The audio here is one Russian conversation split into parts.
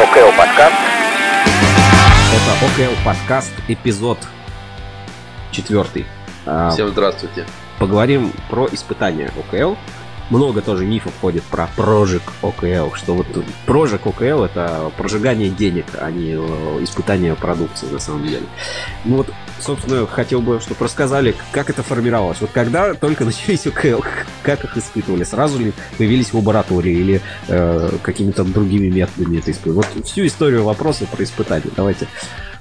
ОКЛ подкаст. Это ОКЛ подкаст, эпизод четвертый. А, Всем здравствуйте. Поговорим про испытания ОКЛ. Много тоже мифов ходит про прожиг ОКЛ, что вот прожиг ОКЛ это прожигание денег, а не э, испытание продукции на самом деле. Ну вот, собственно, хотел бы, чтобы рассказали, как это формировалось. Вот когда только начались ОКЛ, как их испытывали? Сразу ли появились в лаборатории или э, какими-то другими методами это испытывали? Вот всю историю вопроса про испытания. Давайте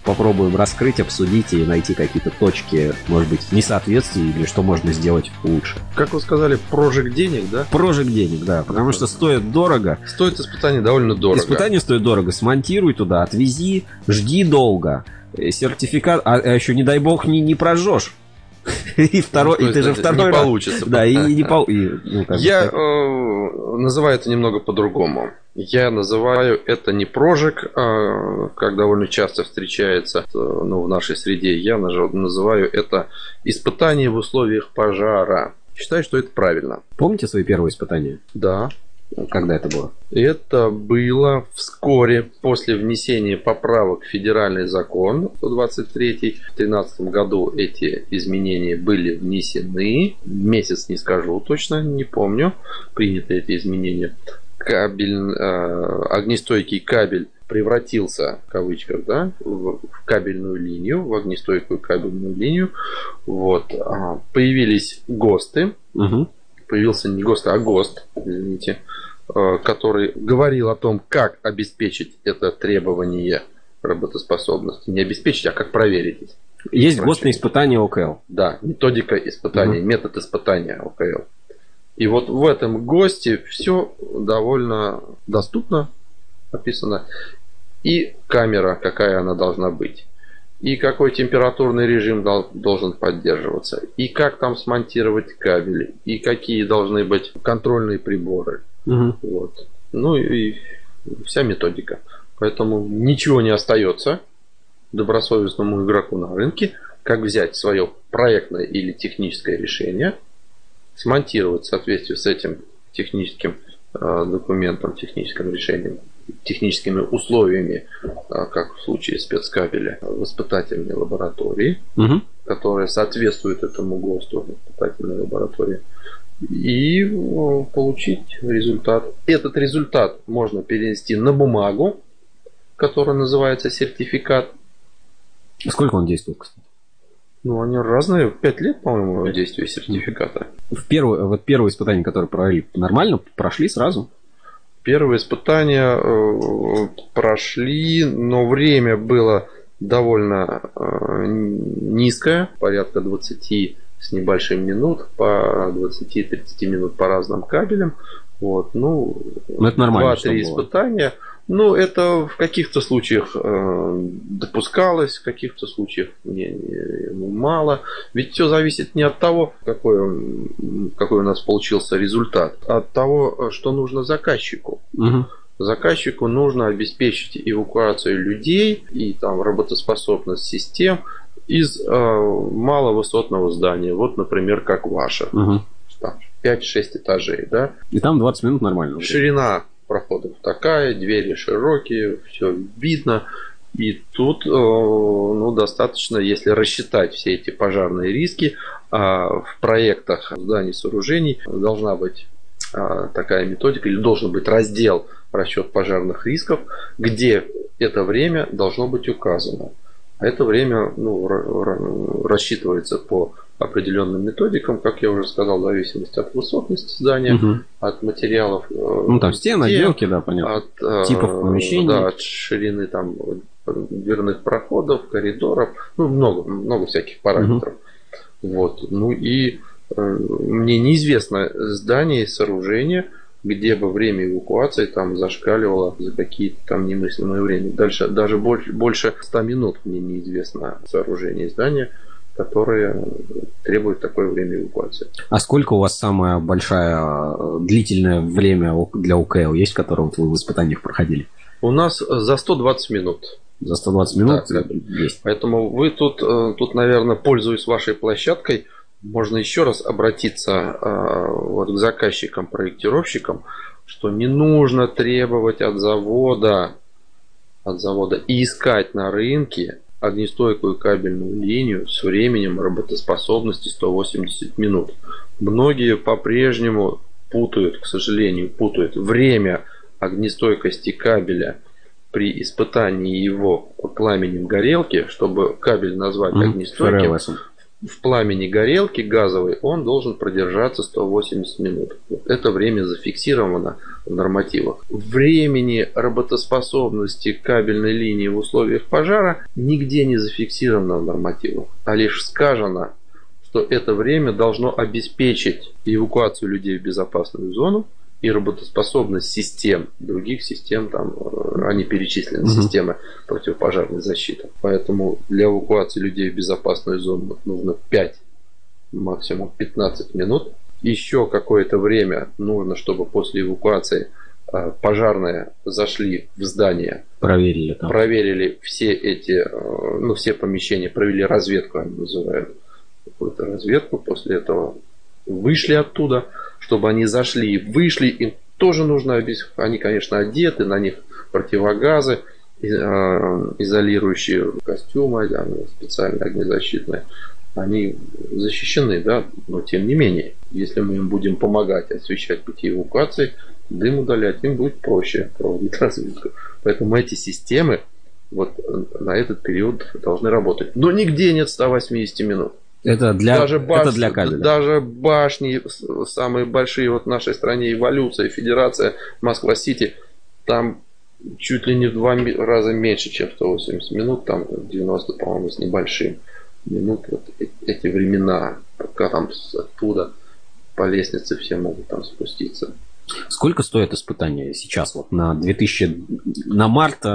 попробуем раскрыть, обсудить и найти какие-то точки, может быть, несоответствий или что можно сделать лучше. Как вы сказали, прожиг денег, да? Прожиг денег, да, потому что стоит дорого. Стоит испытание довольно дорого. Испытание стоит дорого. Смонтируй туда, отвези, жди долго. Э, Сертификат, а, а еще, не дай бог, не, не прожжешь. И второй, Ну, и ты же второй не раз- получится. Да, и не пол... и, ну, Я э, называю это немного по-другому. Я называю это не прожиг, а, как довольно часто встречается э, ну, в нашей среде. Я называю это испытание в условиях пожара. Считаю, что это правильно. Помните свои первые испытания? Да. Когда это было? Это было вскоре после внесения поправок в федеральный закон 123. В 2013 году эти изменения были внесены. Месяц не скажу точно, не помню. Приняты эти изменения. Кабель, э, огнестойкий кабель превратился, в кавычках, да, в в кабельную линию, в огнестойкую кабельную линию. Вот. А, Появились ГОСТы, Угу. появился не ГОСТ, а ГОСТ, извините, э, который говорил о том, как обеспечить это требование работоспособности. Не обеспечить, а как проверить. Есть Прочее. гостные испытания ОКЛ. Да, методика испытания, метод испытания ОКЛ. И вот в этом ГОСТе все довольно доступно описано. И камера, какая она должна быть. И какой температурный режим дол- должен поддерживаться. И как там смонтировать кабели. И какие должны быть контрольные приборы. Угу. Вот. Ну и вся методика. Поэтому ничего не остается добросовестному игроку на рынке, как взять свое проектное или техническое решение, смонтировать в соответствии с этим техническим э, документом, техническим решением, техническими условиями, э, как в случае спецкабеля, в испытательной лаборатории, Угу. которая соответствует этому ГОСТу испытательной лаборатории и э, получить результат. Этот результат можно перенести на бумагу, которая называется сертификат. Сколько он действует, кстати? Ну, они разные. Пять лет, по-моему, действия сертификата. В первое, вот первое испытание, которое провели, нормально прошли сразу? Первые испытания э, прошли, но время было довольно э, низкое, порядка 20 с небольшим минут, по 20-30 минут по разным кабелям. Вот, ну, Ну, это нормально, что Два-три было. Ну, это в каких-то случаях э, допускалось, в каких-то случаях не, не- мало. Ведь все зависит не от того, какой, какой у нас получился результат, а от того, что нужно заказчику. Угу. Заказчику нужно обеспечить эвакуацию людей и там работоспособность систем из э, маловысотного здания. Вот, например, как ваше. Угу. Там 5-6 этажей, да? И там 20 минут нормально. Ширина проходов такая, двери широкие, все видно. И тут э, ну, достаточно, если рассчитать все эти пожарные риски, а в проектах зданий сооружений должна быть а, такая методика или должен быть раздел расчет пожарных рисков, где это время должно быть указано. А это время ну, ра- ра- рассчитывается по определенным методикам, как я уже сказал, в зависимости от высотности здания, Мгм. от материалов. э, Ну, там стены, отделки, да, понятно. от э, Типов помещений. Да, от ширины там дверных проходов, коридоров, ну много, много всяких параметров. Вот, ну и э, мне неизвестно здание, сооружение, где бы время эвакуации там зашкаливало за какие-то там немыслимые время. Дальше даже больше, больше 100 минут мне неизвестно сооружение здания, которое требует такое время эвакуации. А сколько у вас самая большая э, длительное время для УКЛ есть, в котором вот вы в испытаниях проходили? У нас за 120 минут. За 120 минут Да, есть. Поэтому вы тут, э, тут, наверное, пользуясь вашей площадкой, можно еще раз обратиться э, вот к заказчикам, проектировщикам, что не нужно требовать от завода от завода и искать на рынке огнестойкую кабельную линию с временем работоспособности 180 минут. Многие по-прежнему путают, к сожалению, путают время огнестойкости кабеля при испытании его пламенем горелки, чтобы кабель назвать огнестойким, в пламени горелки газовой он должен продержаться 180 минут. Это время зафиксировано нормативах. Времени работоспособности кабельной линии в условиях пожара нигде не зафиксировано в нормативах, а лишь сказано, что это время должно обеспечить эвакуацию людей в безопасную зону и работоспособность систем, других систем, там э, они перечислены, угу. системы противопожарной защиты. Поэтому для эвакуации людей в безопасную зону нужно 5, максимум 15 минут. Еще какое-то время нужно, чтобы после эвакуации э, пожарные зашли в здание, проверили, там. проверили все эти, э, ну все помещения, провели разведку, они называют какую-то разведку, после этого вышли оттуда, чтобы они зашли вышли, им тоже нужно. Они, конечно, одеты, на них противогазы, э, изолирующие костюмы, специальные огнезащитные. Они защищены, да, но тем не менее, если мы им будем помогать освещать пути эвакуации, дым удалять, им будет проще проводить разведку. Поэтому эти системы вот на этот период должны работать. Но нигде нет 180 минут. Это для, даже баш... это для кабеля. Даже башни, самые большие вот в нашей стране, эволюция, федерация, Москва-Сити, там чуть ли не в два раза меньше, чем 180 минут, там 90, по-моему, с небольшим минут. Вот эти времена, пока там оттуда по лестнице все могут там спуститься. Сколько стоит испытание сейчас вот на 2000 на март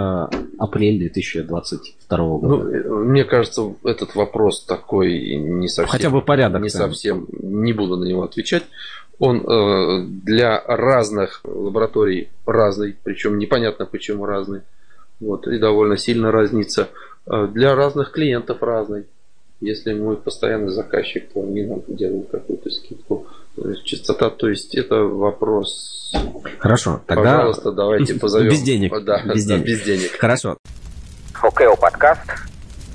апрель 2022 года? Ну, мне кажется, этот вопрос такой не совсем хотя бы порядок не совсем не буду на него отвечать. Он э, для разных лабораторий разный, причем непонятно почему разный. Вот, и довольно сильно разнится. Э, для разных клиентов разный. Если мой постоянный заказчик, то они нам делают какую-то скидку. Частота, то есть это вопрос. Хорошо, тогда. Пожалуйста, давайте позовем. Без денег. Да, без, денег. без денег. Хорошо. ОКО подкаст.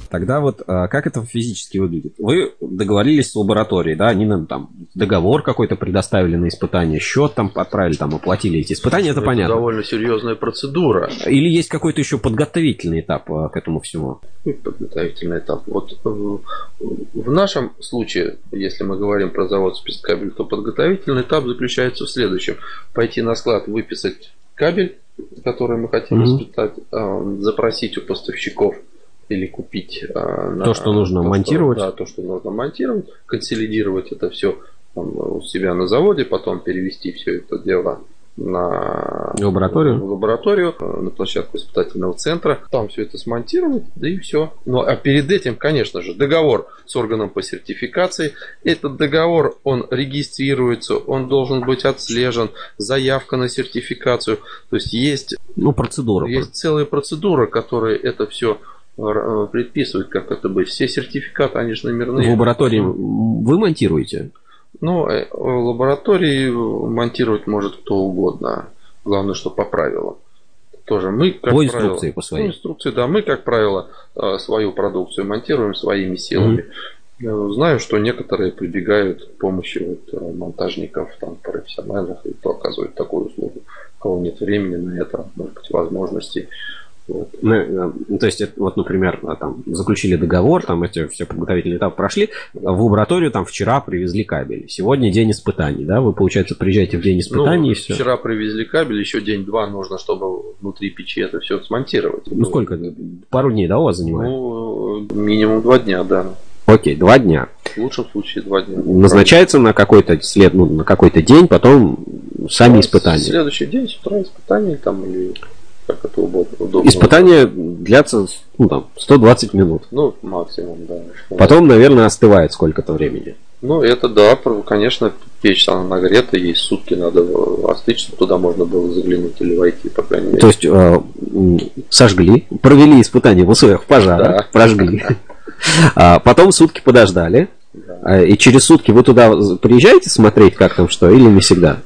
Тогда вот а, как это физически выглядит? Вы договорились с лабораторией, да, они нам там договор какой-то предоставили на испытание, счет там отправили, там оплатили эти испытания, это, это понятно. довольно серьезная процедура. Или есть какой-то еще подготовительный этап а, к этому всему? Подготовительный этап. Вот в нашем случае, если мы говорим про завод спецкабель, то подготовительный этап заключается в следующем. Пойти на склад, выписать кабель, который мы хотим mm-hmm. испытать, а, запросить у поставщиков или купить а, на, то, что нужно то, монтировать. Что, да, то, что нужно монтировать, консолидировать это все там, у себя на заводе, потом перевести все это дело на лабораторию. В лабораторию, э, на площадку испытательного центра. Там все это смонтировать, да и все. Ну, а перед этим, конечно же, договор с органом по сертификации. Этот договор, он регистрируется, он должен быть отслежен, заявка на сертификацию. То есть есть... Ну, процедура. Есть целая процедура, которая это все Э, предписывают, как это быть. Все сертификаты, они же номерные. В лаборатории вы монтируете? Ну, э, в лаборатории монтировать может кто угодно. Главное, что по правилам. Тоже мы, как по инструкции, правило, по своей. По инструкции, да. Мы, как правило, э, свою продукцию монтируем своими силами. Mm-hmm. Знаю, что некоторые прибегают к помощи вот монтажников, там, профессиональных, и кто оказывает такую услугу. У кого нет времени на это, может быть, возможностей. Вот. Ну, э, то есть, вот, например, а, там, заключили договор, там эти все подготовительные этапы прошли, в лабораторию там вчера привезли кабель. Сегодня день испытаний, да? Вы, получается, приезжаете в день испытаний ну, и все. Вчера привезли кабель, еще день-два нужно, чтобы внутри печи это все смонтировать. Ну, сколько? Пару дней, да, у вас занимает? Ну, минимум два дня, да. Окей, два дня. В лучшем случае два дня. Назначается на какой-то след, ну, на какой-то день, потом сами ну, испытания. Следующий день с утра испытания там или как это удобно. Испытания длятся ну, там, 120 минут. Ну, максимум, да. Потом, наверное, остывает сколько-то времени. Ну, это да, конечно, печь она нагрета, ей сутки надо остыть, чтобы туда можно было заглянуть или войти, по крайней мере. То есть э, сожгли, провели испытания в условиях пожара, да. прожгли. А потом сутки подождали. Да. А, и через сутки вы туда приезжаете смотреть, как там что, или не всегда?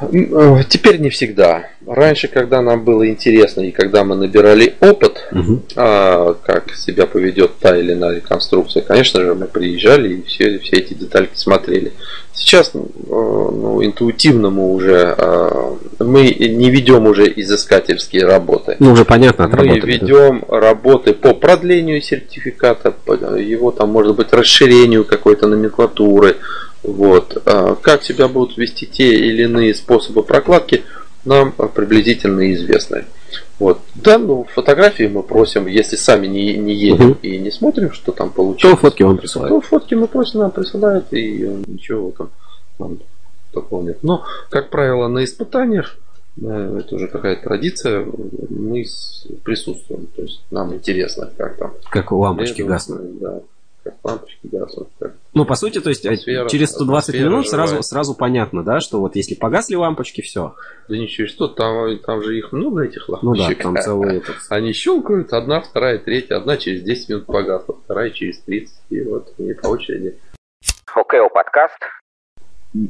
Э, теперь не всегда. раньше, когда нам было интересно и когда мы набирали опыт, угу. а, как себя поведет та или иная конструкция, конечно же, мы приезжали и все, все эти детальки смотрели. Сейчас ну, ну, интуитивно мы уже а, мы не ведем уже изыскательские работы. Ну, уже понятно, Мы ведем работы по продлению сертификата, по его там, может быть, расширению какой-то номенклатуры. Вот. А, как себя будут вести те или иные способы прокладки – нам приблизительно известны. Вот. Да, ну, фотографии мы просим, если сами не, не едем угу. и не смотрим, что там получилось. То фотки он присылает. То фотки мы просим, нам присылают, и ничего там нам такого нет. Но, как правило, на испытаниях, э, это уже какая-то традиция, мы присутствуем. То есть нам интересно, как там. Как лампочки гаснут. Да как лампочки гаснут. Как ну, по сути, то есть а атмосфера, через 120 минут сразу, сразу понятно, да, что вот если погасли лампочки, все. Да ничего, что там, там же их много этих лампочек. Ну да, там целый этот. Они щелкают, одна, вторая, третья, одна через 10 минут погасла, вторая через 30, и вот не по очереди. Окей, okay, подкаст.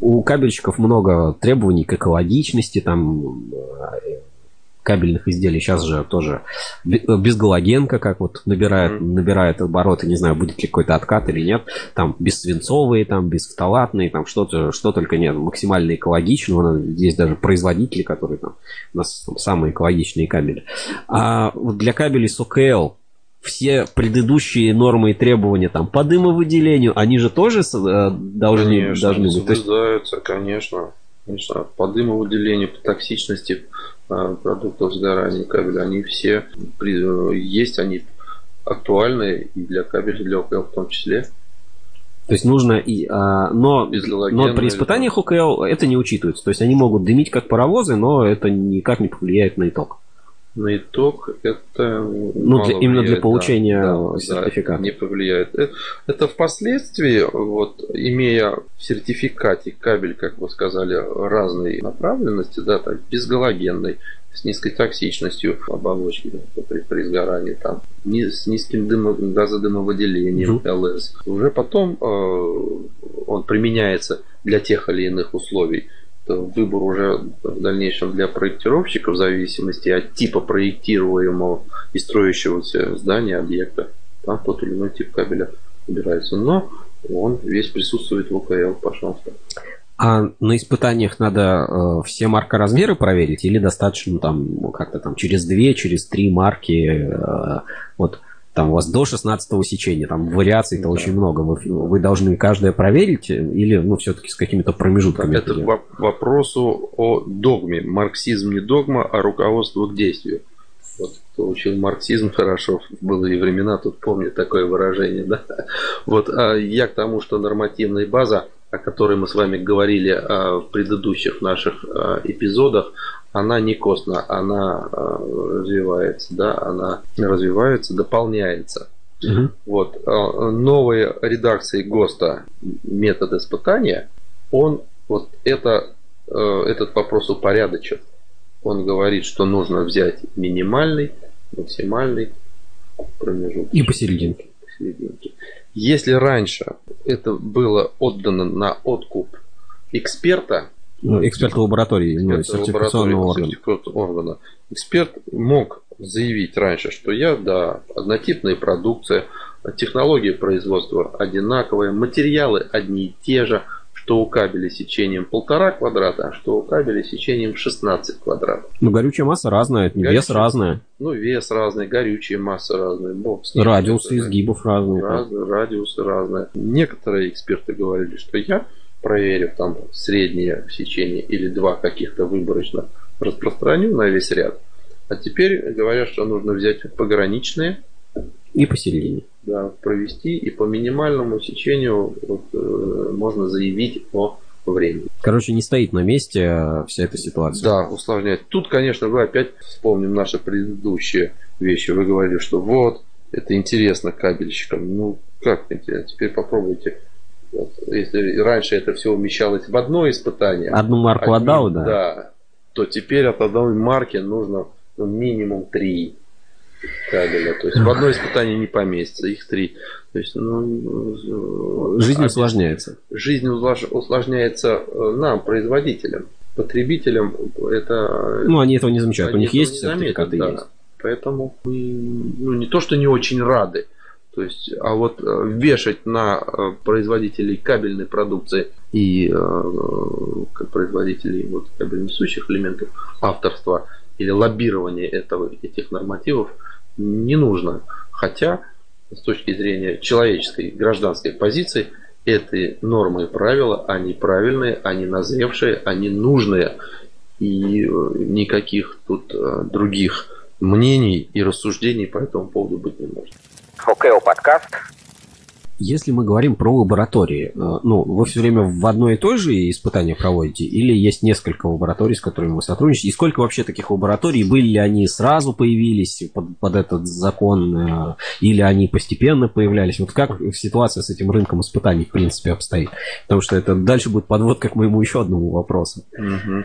У кабельщиков много требований к экологичности, там кабельных изделий. Сейчас же тоже без галогенка, как вот набирает, mm-hmm. набирает обороты, не знаю, будет ли какой-то откат или нет. Там бесцвинцовые, там бесфталатные, там что-то, что только нет. Максимально экологично. Здесь даже производители, которые там у нас там, самые экологичные кабели. А вот для кабелей с ОКЛ все предыдущие нормы и требования там по дымовыделению, они же тоже э, должны, конечно, должны быть. Соблюдаются, конечно. Конечно, по дымовыделению, по токсичности а, продуктов сгорания кабеля, они все есть, они актуальны и для кабеля, и для ОКЛ в том числе. То есть нужно и, а, но, но при испытаниях ОКЛ это не учитывается. То есть они могут дымить как паровозы, но это никак не повлияет на итог на итог это ну, для, именно для получения да, сертификата. Да, не повлияет. Это, это впоследствии, вот, имея в сертификате кабель, как вы сказали, разной направленности, да, так, безгалогенной, с низкой токсичностью оболочки да, при, при сгорании, там, с низким дымо, газодымовыделением угу. ЛС. Уже потом э, он применяется для тех или иных условий выбор уже в дальнейшем для проектировщика в зависимости от типа проектируемого и строящегося здания, объекта. Там тот или иной тип кабеля выбирается. Но он весь присутствует в ОКЛ, пожалуйста. А на испытаниях надо э, все маркоразмеры проверить или достаточно там как-то там через две, через три марки? Э, вот там у вас до 16 сечения, там вариаций-то да. очень много. Вы, вы должны каждое проверить или, ну, все-таки с какими-то промежутками? Это к вопросу о догме. Марксизм не догма, а руководство к действию. Вот кто учил марксизм хорошо, были времена, тут помню такое выражение, да. Вот а я к тому, что нормативная база, о которой мы с вами говорили а, в предыдущих наших а, эпизодах, она не костна, она э, развивается, да, она развивается, дополняется. Угу. Вот э, новые редакции ГОСТа метод испытания, он вот это, э, этот вопрос упорядочен. Он говорит, что нужно взять минимальный, максимальный промежуток. И посерединке. посерединке. Если раньше это было отдано на откуп эксперта, ну, эксперт лаборатории, ну, сертификационного органа. органа. Эксперт мог заявить раньше, что я, да, однотипная продукция, технология производства одинаковая, материалы одни и те же, что у кабеля сечением полтора квадрата, а что у кабеля сечением 16 квадратов. Ну, горючая масса разная, горючая, вес разная. Ну, вес разный, горючая масса разная. Бог с ним, радиусы изгибов разные. Раз, радиусы разные. Некоторые эксперты говорили, что я проверив там среднее сечение или два каких-то выборочно, распространю на весь ряд. А теперь говорят, что нужно взять пограничные и посередине. Да, провести и по минимальному сечению вот, э, можно заявить о времени. Короче, не стоит на месте а вся эта ситуация. Да, усложняет. Тут, конечно, вы опять вспомним наши предыдущие вещи. Вы говорили, что вот, это интересно кабельщикам. Ну, как интересно? Теперь попробуйте вот, если раньше это все умещалось в одно испытание. Одну марку одним, отдал, да? Да. То теперь от одной марки нужно ну, минимум три кабеля. То есть в одно испытание не поместится, их три. То есть, ну, жизнь усложняется. Жизнь усложняется э, нам, производителям. потребителям это... Ну, они этого не замечают. У них есть сертификаты? Да. Есть. Поэтому мы ну, не то, что не очень рады, то есть, а вот э, вешать на э, производителей кабельной продукции и э, производителей вот, кабельнесущих элементов авторства или лоббирование этого, этих нормативов не нужно. Хотя, с точки зрения человеческой гражданской позиции, эти нормы и правила, они правильные, они назревшие, они нужные. И никаких тут других мнений и рассуждений по этому поводу быть не может. ОКО подкаст. Если мы говорим про лаборатории, э, ну, вы все время в одной и той же испытания проводите, или есть несколько лабораторий, с которыми вы сотрудничаете? И сколько вообще таких лабораторий? Были ли они сразу появились под, под этот закон, э, или они постепенно появлялись? Вот как ситуация с этим рынком испытаний, в принципе, обстоит? Потому что это дальше будет подводка к моему еще одному вопросу. Угу.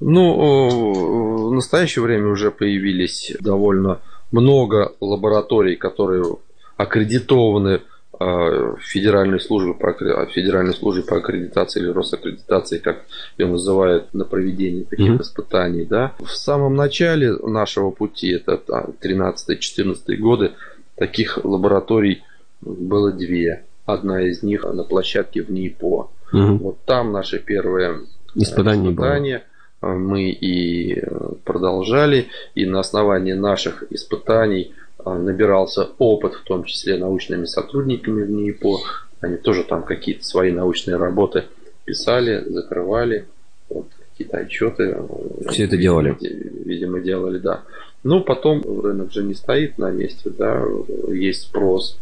Ну, в настоящее время уже появились довольно много лабораторий, которые аккредитованы а, Федеральной службы по, Федеральной службе по аккредитации или Росаккредитации, как ее называют, на проведение таких mm-hmm. испытаний. Да. В самом начале нашего пути, это 13-14 годы, таких лабораторий было две. Одна из них на площадке в НИПО. Mm-hmm. Вот там наши первые испытания. испытания мы и продолжали, и на основании наших испытаний – а, набирался опыт, в том числе научными сотрудниками в НИИПО. Они тоже там какие-то свои научные работы писали, закрывали, вот, какие-то отчеты. Все это делали. Видимо, делали, да. Ну, потом рынок же не стоит на месте, да, есть спрос,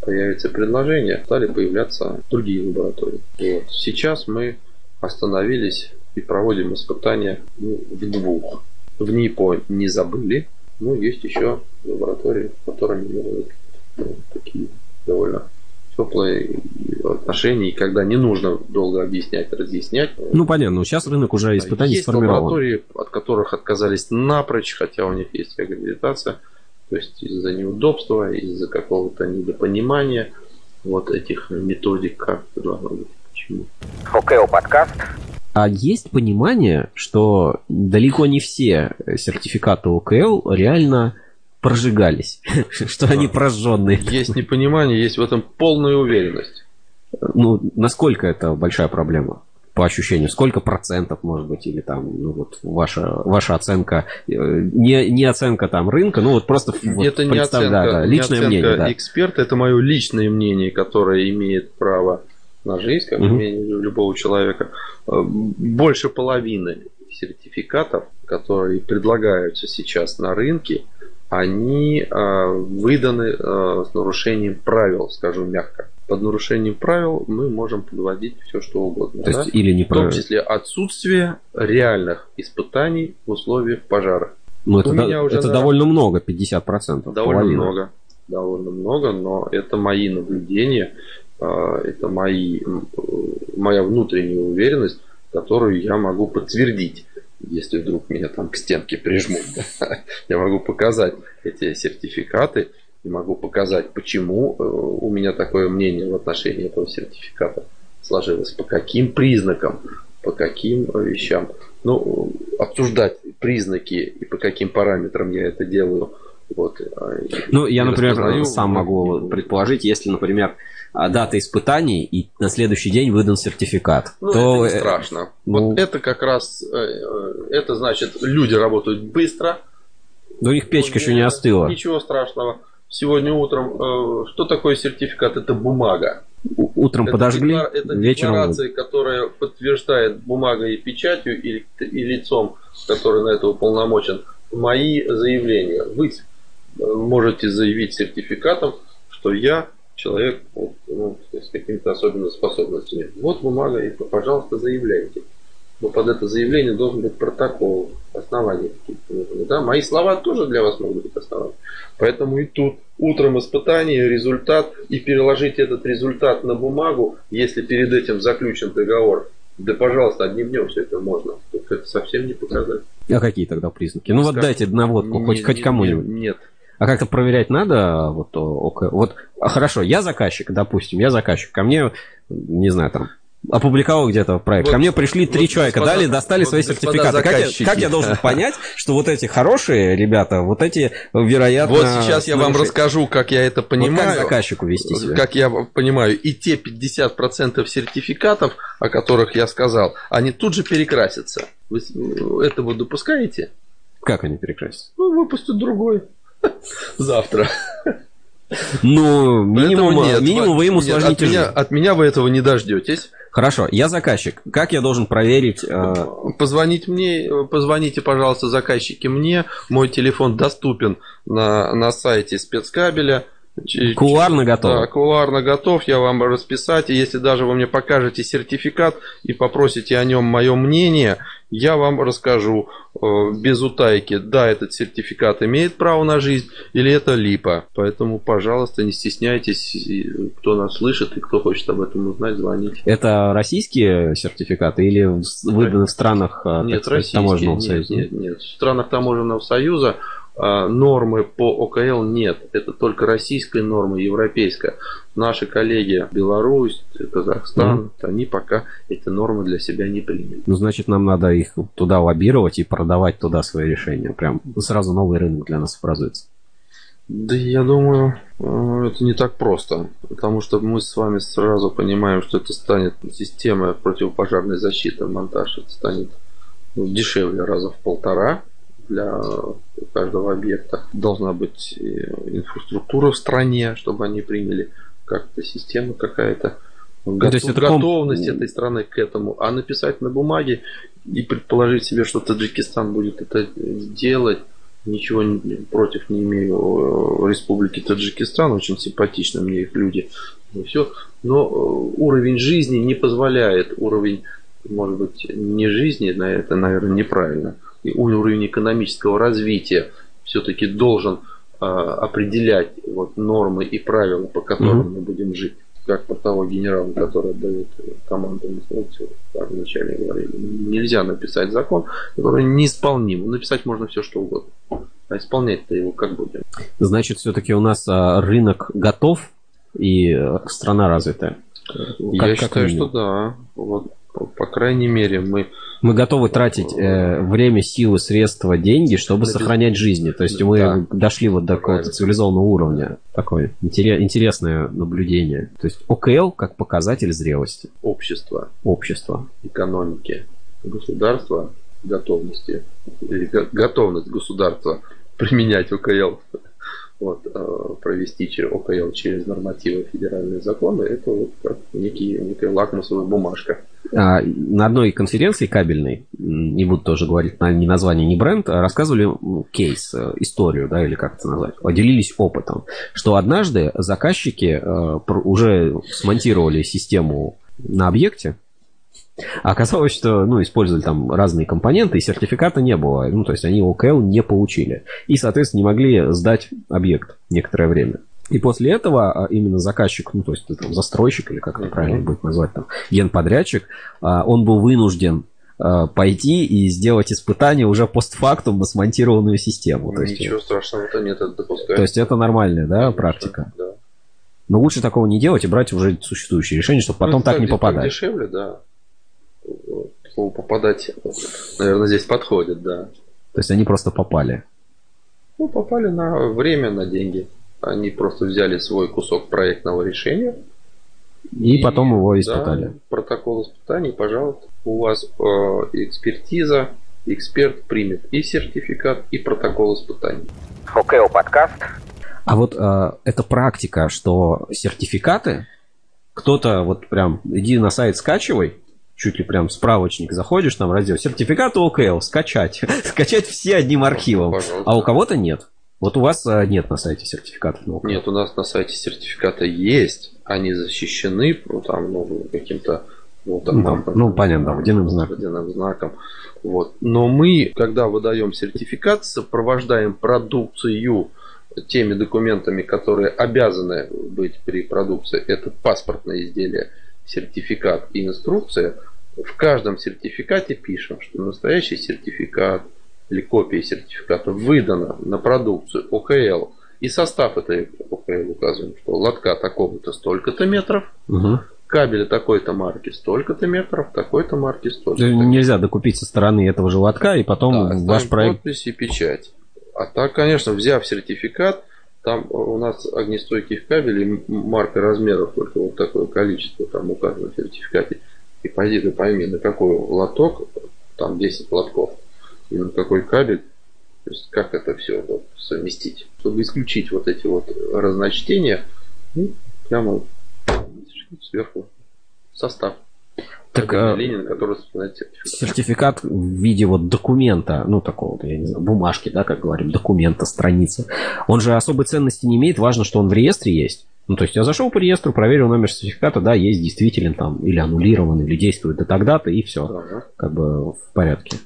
появится предложение, стали появляться другие лаборатории. Вот. Сейчас мы остановились и проводим испытания ну, в двух. В НИПО не забыли, ну, есть еще лаборатории, которыми делают ну, такие довольно теплые отношения, и когда не нужно долго объяснять, разъяснять. Ну, понятно, но сейчас рынок уже испытаний есть сформирован. лаборатории, от которых отказались напрочь, хотя у них есть аккредитация, то есть из-за неудобства, из-за какого-то недопонимания вот этих методик, как это должно быть, почему. ОКО подкаст. А есть понимание, что далеко не все сертификаты ОКЛ реально прожигались, что они прожженные. Есть непонимание, есть в этом полная уверенность. Ну, насколько это большая проблема? по ощущению, сколько процентов, может быть, или там, ну вот ваша, ваша оценка, э, не, не оценка там рынка, ну вот просто вот это не оценка, да, да, личное не оценка мнение, да. эксперта, это мое личное мнение, которое имеет право на жизнь, как угу. мнение любого человека. Э, больше половины сертификатов, которые предлагаются сейчас на рынке, они э, выданы э, с нарушением правил, скажу мягко. Под нарушением правил мы можем подводить все, что угодно. То да? есть, или не В том числе отсутствие реальных испытаний в условиях пожара. Ну, это, да, это на... довольно много, 50%. Довольно половина. много. Довольно много, но это мои наблюдения, это мои, моя внутренняя уверенность, которую я могу подтвердить если вдруг меня там к стенке прижмут, я могу показать эти сертификаты и могу показать, почему э, у меня такое мнение в отношении этого сертификата сложилось, по каким признакам, по каким э, вещам. Ну, обсуждать признаки и по каким параметрам я это делаю. Вот, э, ну, я, например, сам могу предположить, если, например, а, дата испытаний и на следующий день выдан сертификат. Ну, то это не страшно. Ну, вот это как раз, э, э, это значит, люди работают быстро. Да у них печка еще не остыла. Ничего страшного. Сегодня утром, э, что такое сертификат? Это бумага. Утром это подожгли, деклар... это вечером... декларация, которая подтверждает бумагой и печатью и, и лицом, который на это уполномочен, мои заявления. Вы можете заявить сертификатом, что я человек вот, ну, с какими-то особенными способностями. Вот бумага, и, пожалуйста, заявляйте. Но под это заявление должен быть протокол, основания какие-то нужны. Да? Мои слова тоже для вас могут быть основанием. Поэтому и тут утром испытание, результат, и переложить этот результат на бумагу, если перед этим заключен договор, да, пожалуйста, одним днем все это можно. Только это совсем не показать. А какие тогда признаки? Ну Скажем, вот дайте наводку, не, хоть, хоть кому-нибудь. Нет, а как-то проверять надо? Вот, вот а хорошо, я заказчик, допустим, я заказчик. Ко мне, не знаю, там, опубликовал где-то проект. Вот, Ко мне пришли три вот, человека, господа, дали, достали вот, свои сертификаты. Как я, как я должен понять, что вот эти хорошие ребята, вот эти, вероятно... Вот сейчас я вам расскажу, как я это Вот понимаю. как заказчику вести себя? Как я понимаю, и те 50% сертификатов, о которых я сказал, они тут же перекрасятся. Вы с- это вы допускаете? Как они перекрасятся? Ну, выпустят другой. Завтра. Ну, минимум, Поэтому нет, минимум вы ему нет, усложните от меня, жизнь. от меня вы этого не дождетесь. Хорошо, я заказчик. Как я должен проверить... э, Позвонить мне, позвоните, пожалуйста, заказчики мне. Мой телефон доступен на, на сайте спецкабеля. Кулуарно готов. Да, кулуарно готов, я вам расписать. И если даже вы мне покажете сертификат и попросите о нем мое мнение, я вам расскажу э, без утайки, да, этот сертификат имеет право на жизнь или это липа. Поэтому, пожалуйста, не стесняйтесь, кто нас слышит и кто хочет об этом узнать, звоните. Это российские сертификаты или выданы в странах э, Нет, сказать, таможенного нет, союза? Нет, нет. В странах таможенного союза нормы по ОКЛ нет. Это только российская норма, европейская. Наши коллеги Беларусь, Казахстан, они пока эти нормы для себя не приняли. Ну, значит, нам надо их туда лоббировать и продавать туда свои решения. Прям сразу новый рынок для нас образуется. Да я думаю, э, это не так просто. Потому что мы с вами сразу понимаем, что это станет система противопожарной защиты, монтаж, это станет ну, дешевле раза в полтора для каждого объекта. Должна быть э, инфраструктура в стране, чтобы они приняли как-то система какая-то. Ну, то есть Готов- это ком- готовность этой страны к этому. А написать на бумаге и предположить себе, что Таджикистан будет это делать, ничего против не имею э, Республики Таджикистан, очень симпатичны мне их люди. И все. Но э, уровень жизни не позволяет, уровень, может быть, не жизни, на это, наверное, неправильно, и уровень экономического развития все-таки должен э, определять вот, нормы и правила, по которым Мгм. мы будем жить. Как про того генерала, который команду, мы знаете, вот, вначале говорили, нельзя написать закон, который неисполним. Написать можно все, что угодно. А исполнять-то его как будем? Значит, все-таки у нас а, рынок готов и э, страна развитая. Я Как- как считаю, минимум. что да. Вот, по, по крайней мере, мы Мы готовы тратить э, время, силы, средства, деньги, чтобы Да, сохранять жизни. То есть мы Да. дошли вот до какого-то цивилизованного уровня. Такое интере- интересное наблюдение. То есть ОКЛ как показатель зрелости общество, общества. экономики, государства, готовности, или го- готовность государства применять ОКЛ, вот, э, провести ОКЛ через нормативы федеральные законы, это вот как некий, некая лакмусовая бумажка. А, на одной конференции кабельной, не буду тоже говорить на- ни название, ни бренд, а рассказывали кейс, э, историю, да, или как это назвать, поделились опытом, что однажды заказчики э, уже смонтировали систему на объекте, а оказалось, что ну, использовали там разные компоненты, и сертификата не было. Ну, то есть они ОКЛ не получили. И, соответственно, не могли сдать объект некоторое время. И после этого а, именно заказчик, ну, то есть там, застройщик, или как это правильно будет назвать, там, генподрядчик, а, он был вынужден пойти и сделать испытание уже постфактум на смонтированную систему. То есть, Ничего страшного-то нет, это допускается. то есть это нормальная да, Конечно, практика. Да. Но лучше такого не делать и брать уже существующие решения, чтобы потом Ну, так не так попадать. Дешевле, да. Слово попадать, наверное, здесь подходит, да. То есть они просто попали. Ну, попали на время, на деньги. Они просто взяли свой кусок проектного решения. И, потом его да, испытали. протокол испытаний, пожалуйста. У вас э, экспертиза, эксперт примет и сертификат, и протокол испытаний. ОКЛ подкаст. А вот э, эта практика, что сертификаты, кто-то вот прям иди на сайт скачивай, чуть ли прям справочник заходишь, там раздел сертификаты ОКЛ, скачать. скачать все одним архивом. Пожалуйста. А у кого-то нет. Вот у вас э, нет на сайте сертификатов на ОКЛ. Нет, у нас на сайте сертификаты есть, они защищены ну, там, ну, каким-то ну, там, Ну, там, ну, понятно, да, водяным знаком. водяным знаком. Вот. Но мы, когда выдаем сертификат, сопровождаем продукцию теми документами, которые обязаны быть при продукции. Это паспортное изделие, сертификат и инструкция. В каждом сертификате пишем, что настоящий сертификат или копия сертификата выдана на продукцию ОКЛ. И состав этой ОКЛ указываем, что лотка такого-то столько-то метров, Мгм. кабель такой-то марки столько-то метров, такой-то марки столько-то. Нельзя докупить со стороны этого же лотка и потом да, ваш проект... подпись и печать. А так, конечно, взяв сертификат, там у нас огнестойких кабелей марка размеров только вот такое количество там указано в сертификате. И пойди ты пойми, на какой лоток, там 10 лотков, и на какой кабель, то есть как это все вот, совместить. Чтобы исключить вот эти вот разночтения, ну, прямо сверху состав. Так, а, Ленин, который сертификат. в виде вот документа, ну такого, я не знаю, бумажки, да, как говорим, документа, страницы. Он же особой ценности не имеет, важно, что он в реестре есть. Ну, то есть я зашел по реестру, проверил номер сертификата, да, есть действителен там, или аннулирован, или действует до тогда-то, и все. Ага. Как бы в порядке.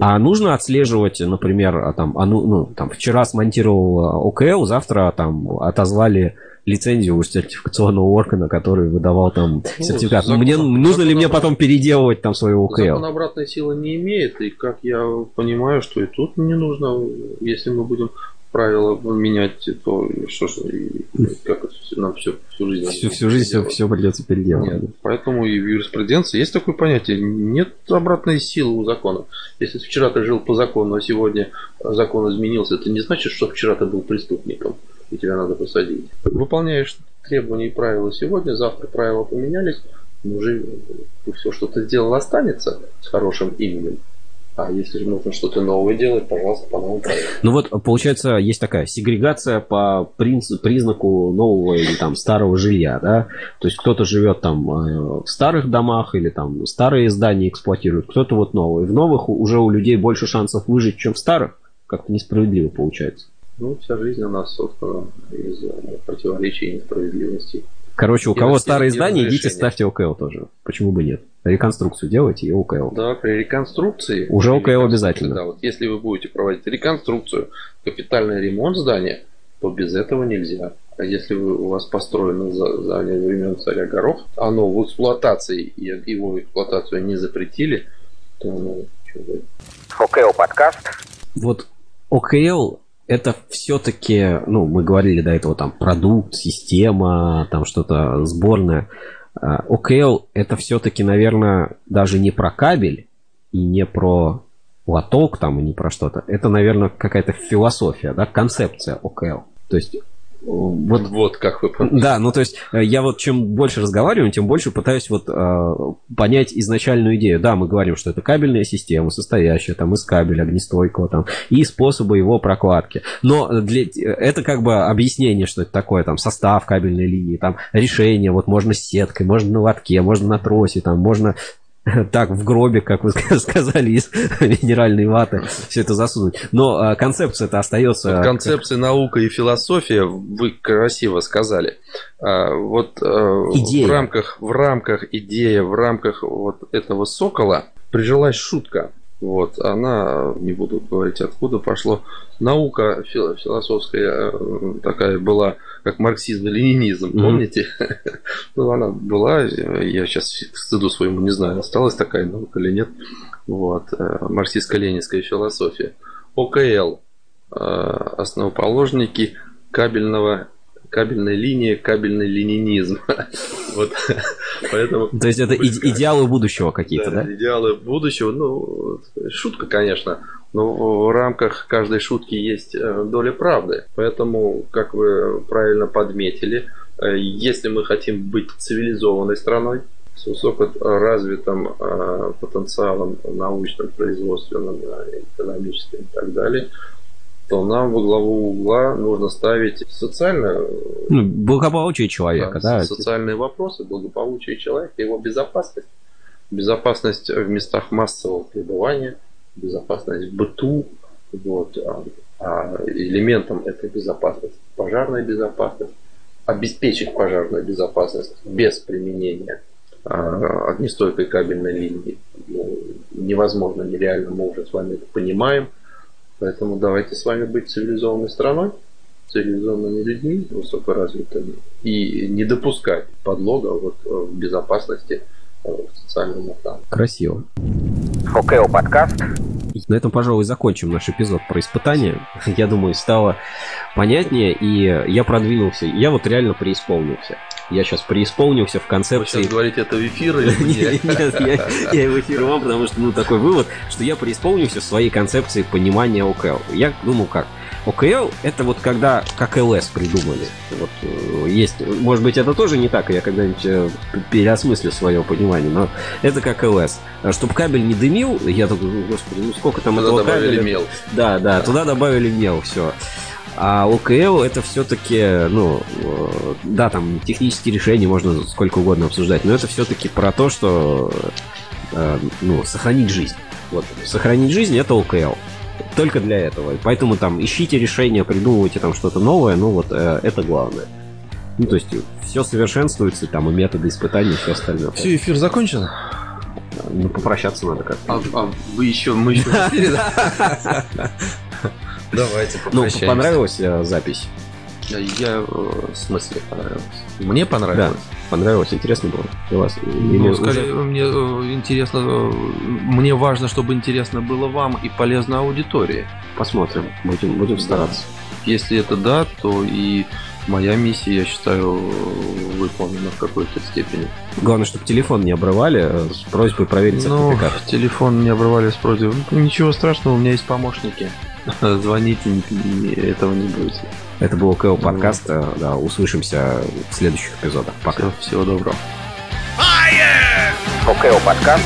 А нужно отслеживать, например, а там, а ну, ну, там, вчера смонтировал ОКЛ, завтра там отозвали лицензию у сертификационного органа, который выдавал там ну, сертификат. Закон, мне, закон, нужно закон ли мне потом переделывать там свою ОКЛ? Закон обратной силы не имеет, и как я понимаю, что и тут не нужно, если мы будем правила менять, то что ж, как нам все, всю жизнь... Всю, всю жизнь все, все придется переделывать. Нет, поэтому и в юриспруденции есть такое понятие, нет обратной силы у закона. Если вчера ты жил по закону, а сегодня закон изменился, это не значит, что вчера ты был преступником и тебя надо посадить. Выполняешь требования и правила сегодня, завтра правила поменялись, уже все, что ты сделал, останется с хорошим именем. А если же нужно что-то новое делать, пожалуйста, по новому правилу. Ну вот, получается, есть такая сегрегация по принципу, признаку нового или там старого жилья, да? То есть кто-то живет там э, в старых домах или там старые здания эксплуатирует, кто-то вот новые. В новых уже у людей больше шансов выжить, чем в старых. Как-то несправедливо получается. Ну, вся жизнь у нас создана из противоречий и несправедливостей. Короче, у и кого старые здания, идите ставьте ОКЛ тоже. Почему бы нет? Реконструкцию делайте и ОКЛ. Да, при реконструкции. Уже при ОКЛ обязательно. Да, вот если вы будете проводить реконструкцию, капитальный ремонт здания, то без этого нельзя. А если вы, у вас построено здание времен царя Горох, оно в эксплуатации, и его эксплуатацию не запретили, то ну. ОКЛ подкаст. Вот ОКЛ это все-таки, ну, мы говорили до этого там продукт, система, там что-то сборное. ОКЛ а, это все-таки, наверное, даже не про кабель и не про лоток там и не про что-то. Это, наверное, какая-то философия, да, концепция ОКЛ. То есть вот, вот как вы Да, ну то есть э, я вот чем больше разговариваю, тем больше пытаюсь вот э, понять изначальную идею. Да, мы говорим, что это кабельная система, состоящая там из кабеля огнестойкого там и способы его прокладки. Но для, это как бы объяснение, что это такое, там состав кабельной линии, там решение, вот можно с сеткой, можно на лотке, можно на тросе, там можно так, в гробе, как вы сказали, из минеральной ваты все это засунуть. Но а, концепция это остается... Вот концепция наука и философия, вы красиво сказали. А, вот а, Идея. в рамках, в рамках идеи, в рамках вот этого сокола прижилась шутка. Вот, она, не буду говорить откуда пошло, наука философская э, такая была, как марксизм и ленинизм, помните? ну, она была, я сейчас к стыду своему не знаю, осталась такая наука или нет. Вот, э, марксистско-ленинская философия. ОКЛ, э, основоположники кабельного кабельная линия, кабельный ленинизм. вот, поэтому... То есть это идеалы будущего какие-то, да, да? Идеалы будущего, ну, шутка, конечно, но в рамках каждой шутки есть э, доля правды. Поэтому, как вы правильно подметили, э, если мы хотим быть цивилизованной страной, с высокоразвитым э, потенциалом научным, производственным, экономическим и так далее – то нам во главу угла нужно ставить социальное... Ну, благополучие человека, да, да? Социальные вопросы, благополучие человека, его безопасность. Безопасность в местах массового пребывания, безопасность в быту. Вот. А, а элементом этой безопасности пожарная безопасность. Обеспечить пожарную безопасность без применения а, огнестойкой кабельной линии ну, невозможно, нереально, мы уже с вами это понимаем – Поэтому давайте с вами быть цивилизованной страной, цивилизованными людьми, высокоразвитыми, и не допускать подлога вот э, в безопасности э, в социальном плане. Красиво. ОКО подкаст. На этом, пожалуй, закончим наш эпизод про испытания. Я думаю, стало понятнее, и я продвинулся. Я вот реально преисполнился. Я сейчас преисполнился в Вы концепции... сейчас говорите это в эфир или? Нет, нет, я, я в эфир вам, потому что, ну, такой вывод, что я преисполнился в своей концепции понимания OKL. Я думал как? OKL это вот когда как LS придумали. Вот э, есть, может быть, это тоже не так, я когда-нибудь э, переосмыслю свое понимание, но это как LS. Чтобы кабель не дымил, я такой, «Ну, господи, ну сколько там Туда этого добавили кабеля? мел. Да, да, туда добавили мел, все. А OKL это все-таки, ну, э, да, там технические решения можно сколько угодно обсуждать, но это все-таки про то, что, э, ну, сохранить жизнь. Вот, сохранить жизнь это OKL. Только для этого. Поэтому там ищите решения, придумывайте там что-то новое, ну вот э, это главное. Ну, то есть все совершенствуется, там и методы испытаний, и все остальное. Все, эфир закончен? Ну, попрощаться надо как-то. А, а вы еще, мы еще да? Давайте Ну, понравилась э, запись? Я, э, в смысле понравилось? Мне понравилось. Понравилось? Интересно было для вас? Или Ну, уже- скорее, мне э, интересно, э, мне важно, чтобы интересно было вам и полезно аудитории. Посмотрим. Будем, будем стараться. Если это да, то и моя миссия, я считаю, выполнена в какой-то степени. Главное, чтобы телефон не обрывали с просьбой проверить Ну, сертификат. телефон не обрывали с просьбой. Ничего страшного, у меня есть помощники. Звоните, этого не будет. Это был КЛ подкаст. э, Да, услышимся в следующих эпизодах. Пока. Всего, всего доброго. ОКО подкаст.